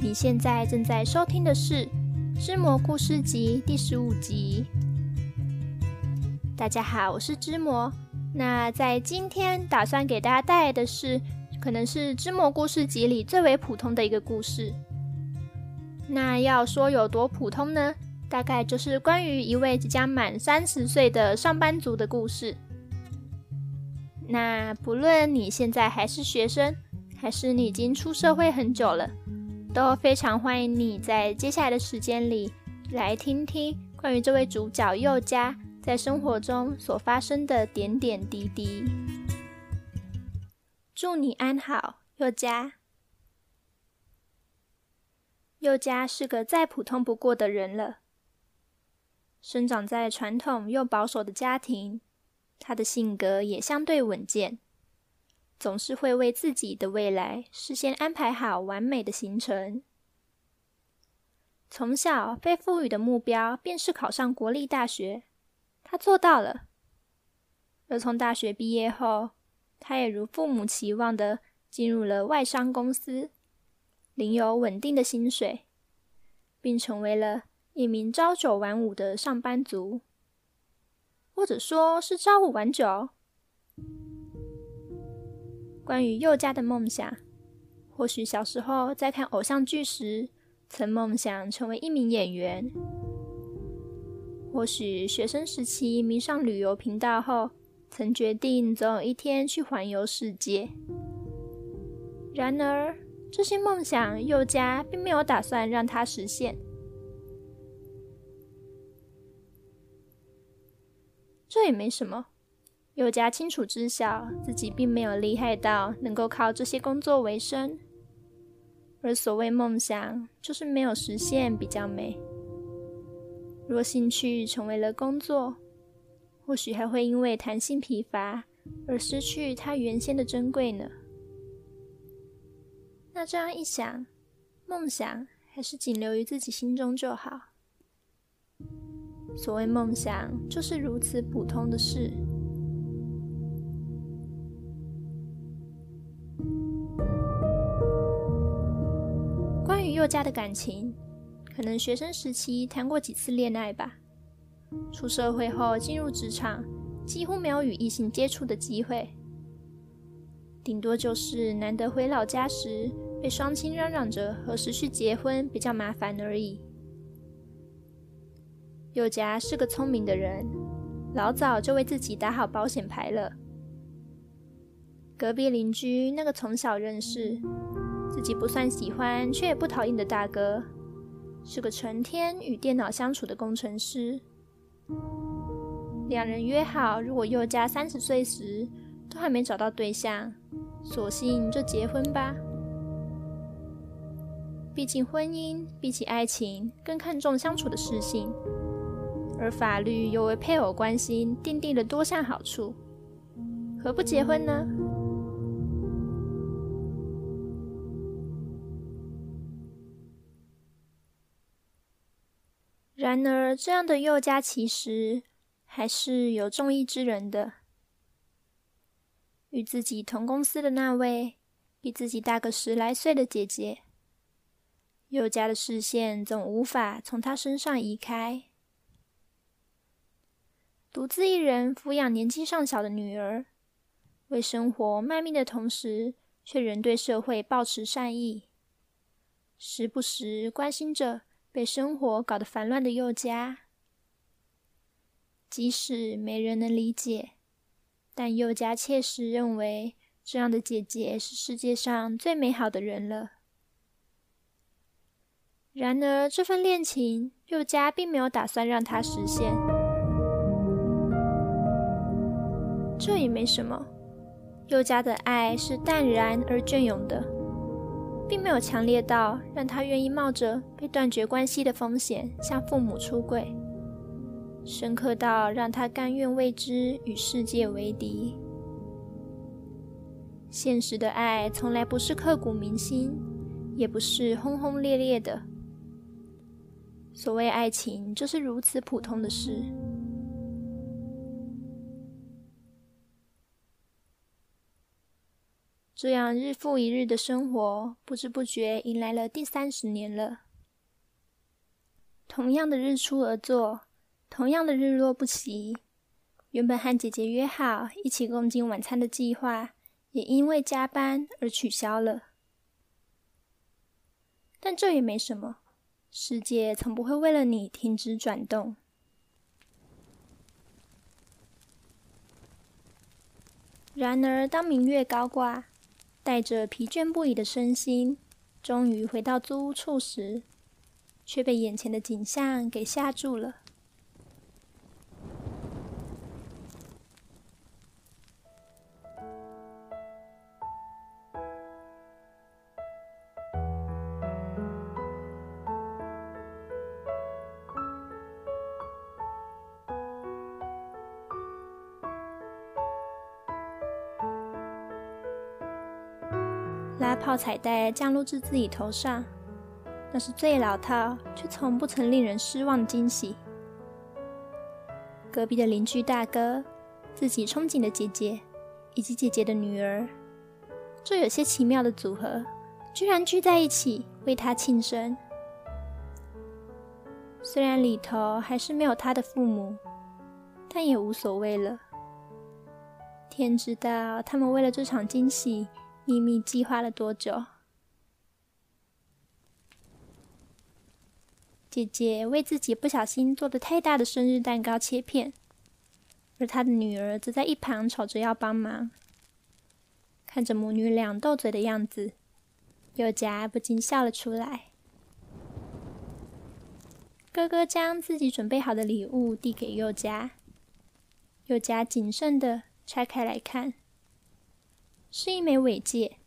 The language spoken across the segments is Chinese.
你现在正在收听的是《知魔故事集》第十五集。大家好，我是知魔。那在今天打算给大家带来的是，可能是《知魔故事集》里最为普通的一个故事。那要说有多普通呢？大概就是关于一位即将满三十岁的上班族的故事。那不论你现在还是学生，还是你已经出社会很久了，都非常欢迎你在接下来的时间里来听听关于这位主角佑佳在生活中所发生的点点滴滴。祝你安好，佑佳。佑佳是个再普通不过的人了。生长在传统又保守的家庭，他的性格也相对稳健，总是会为自己的未来事先安排好完美的行程。从小被赋予的目标便是考上国立大学，他做到了。而从大学毕业后，他也如父母期望的进入了外商公司，领有稳定的薪水，并成为了一名朝九晚五的上班族，或者说是朝五晚九。关于宥嘉的梦想，或许小时候在看偶像剧时，曾梦想成为一名演员；或许学生时期迷上旅游频道后，曾决定总有一天去环游世界。然而，这些梦想，宥嘉并没有打算让它实现。这也没什么，宥嘉清楚知晓自己并没有厉害到能够靠这些工作为生，而所谓梦想，就是没有实现比较美。若兴趣成为了工作，或许还会因为弹性疲乏而失去它原先的珍贵呢。那这样一想，梦想还是仅留于自己心中就好。所谓梦想，就是如此普通的事。家的感情，可能学生时期谈过几次恋爱吧。出社会后进入职场，几乎没有与异性接触的机会，顶多就是难得回老家时，被双亲嚷嚷着何时去结婚比较麻烦而已。宥嘉是个聪明的人，老早就为自己打好保险牌了。隔壁邻居那个从小认识、自己不算喜欢却也不讨厌的大哥，是个成天与电脑相处的工程师。两人约好，如果宥嘉三十岁时都还没找到对象，索性就结婚吧。毕竟婚姻比起爱情更看重相处的适性。而法律又为配偶关系订定了多项好处，何不结婚呢？然而，这样的宥嘉其实还是有中意之人的。与自己同公司的那位比自己大个十来岁的姐姐，宥嘉的视线总无法从她身上移开。独自一人抚养年纪尚小的女儿，为生活卖命的同时，却仍对社会抱持善意，时不时关心着被生活搞得烦乱的宥嘉。即使没人能理解，但宥嘉切实认为这样的姐姐是世界上最美好的人了。然而，这份恋情，宥嘉并没有打算让它实现。这也没什么，宥嘉的爱是淡然而隽永的，并没有强烈到让他愿意冒着被断绝关系的风险向父母出柜，深刻到让他甘愿为之与世界为敌。现实的爱从来不是刻骨铭心，也不是轰轰烈烈的。所谓爱情，就是如此普通的事。这样日复一日的生活，不知不觉迎来了第三十年了。同样的日出而作，同样的日落不息。原本和姐姐约好一起共进晚餐的计划，也因为加班而取消了。但这也没什么，世界从不会为了你停止转动。然而，当明月高挂，带着疲倦不已的身心，终于回到租屋处时，却被眼前的景象给吓住了。拉炮彩带降落至自己头上，那是最老套却从不曾令人失望的惊喜。隔壁的邻居大哥、自己憧憬的姐姐以及姐姐的女儿，这有些奇妙的组合，居然聚在一起为他庆生。虽然里头还是没有他的父母，但也无所谓了。天知道，他们为了这场惊喜。秘密计划了多久？姐姐为自己不小心做的太大的生日蛋糕切片，而她的女儿则在一旁吵着要帮忙。看着母女俩斗嘴的样子，宥嘉不禁笑了出来。哥哥将自己准备好的礼物递给宥嘉，宥嘉谨慎的拆开来看。是一枚尾戒，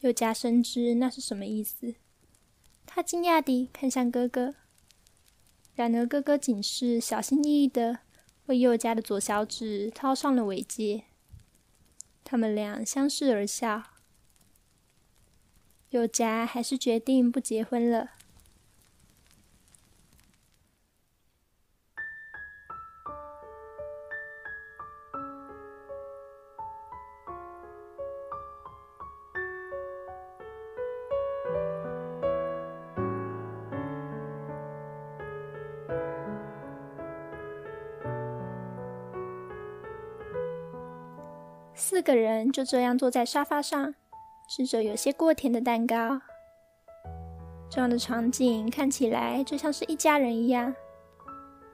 宥嘉深知那是什么意思。他惊讶地看向哥哥，然而哥哥仅是小心翼翼地为宥嘉的左小指套上了尾戒。他们俩相视而笑。宥嘉还是决定不结婚了。四个人就这样坐在沙发上，吃着有些过甜的蛋糕。这样的场景看起来就像是一家人一样，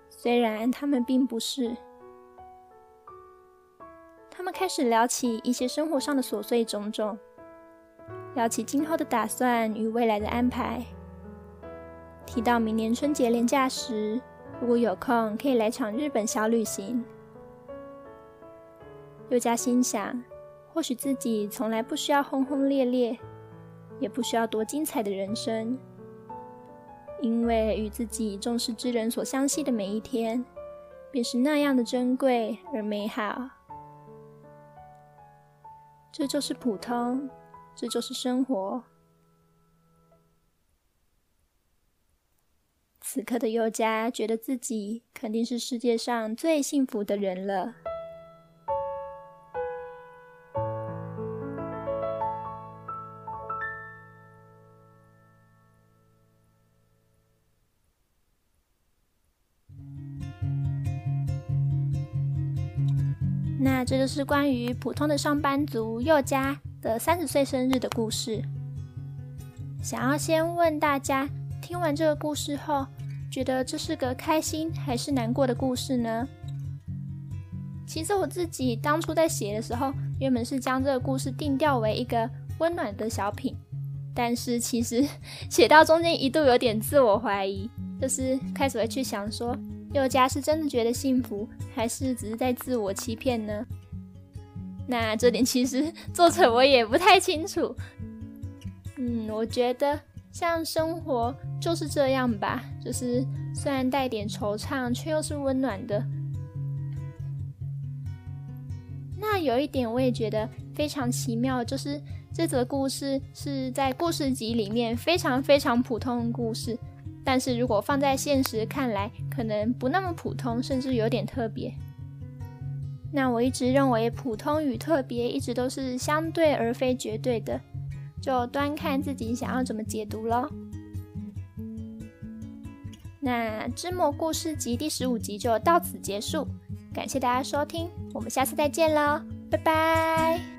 虽然他们并不是。他们开始聊起一些生活上的琐碎种种，聊起今后的打算与未来的安排。提到明年春节连假时，如果有空，可以来场日本小旅行。宥嘉心想，或许自己从来不需要轰轰烈烈，也不需要多精彩的人生，因为与自己重视之人所相系的每一天，便是那样的珍贵而美好。这就是普通，这就是生活。此刻的宥嘉觉得自己肯定是世界上最幸福的人了。这就是关于普通的上班族佑佳的三十岁生日的故事。想要先问大家，听完这个故事后，觉得这是个开心还是难过的故事呢？其实我自己当初在写的时候，原本是将这个故事定调为一个温暖的小品，但是其实 写到中间一度有点自我怀疑，就是开始会去想说。宥嘉是真的觉得幸福，还是只是在自我欺骗呢？那这点其实 作者我也不太清楚。嗯，我觉得像生活就是这样吧，就是虽然带点惆怅，却又是温暖的。那有一点我也觉得非常奇妙，就是这则故事是在故事集里面非常非常普通的故事。但是如果放在现实看来，可能不那么普通，甚至有点特别。那我一直认为普通与特别一直都是相对而非绝对的，就端看自己想要怎么解读喽。那《芝麻故事集》第十五集就到此结束，感谢大家收听，我们下次再见喽，拜拜。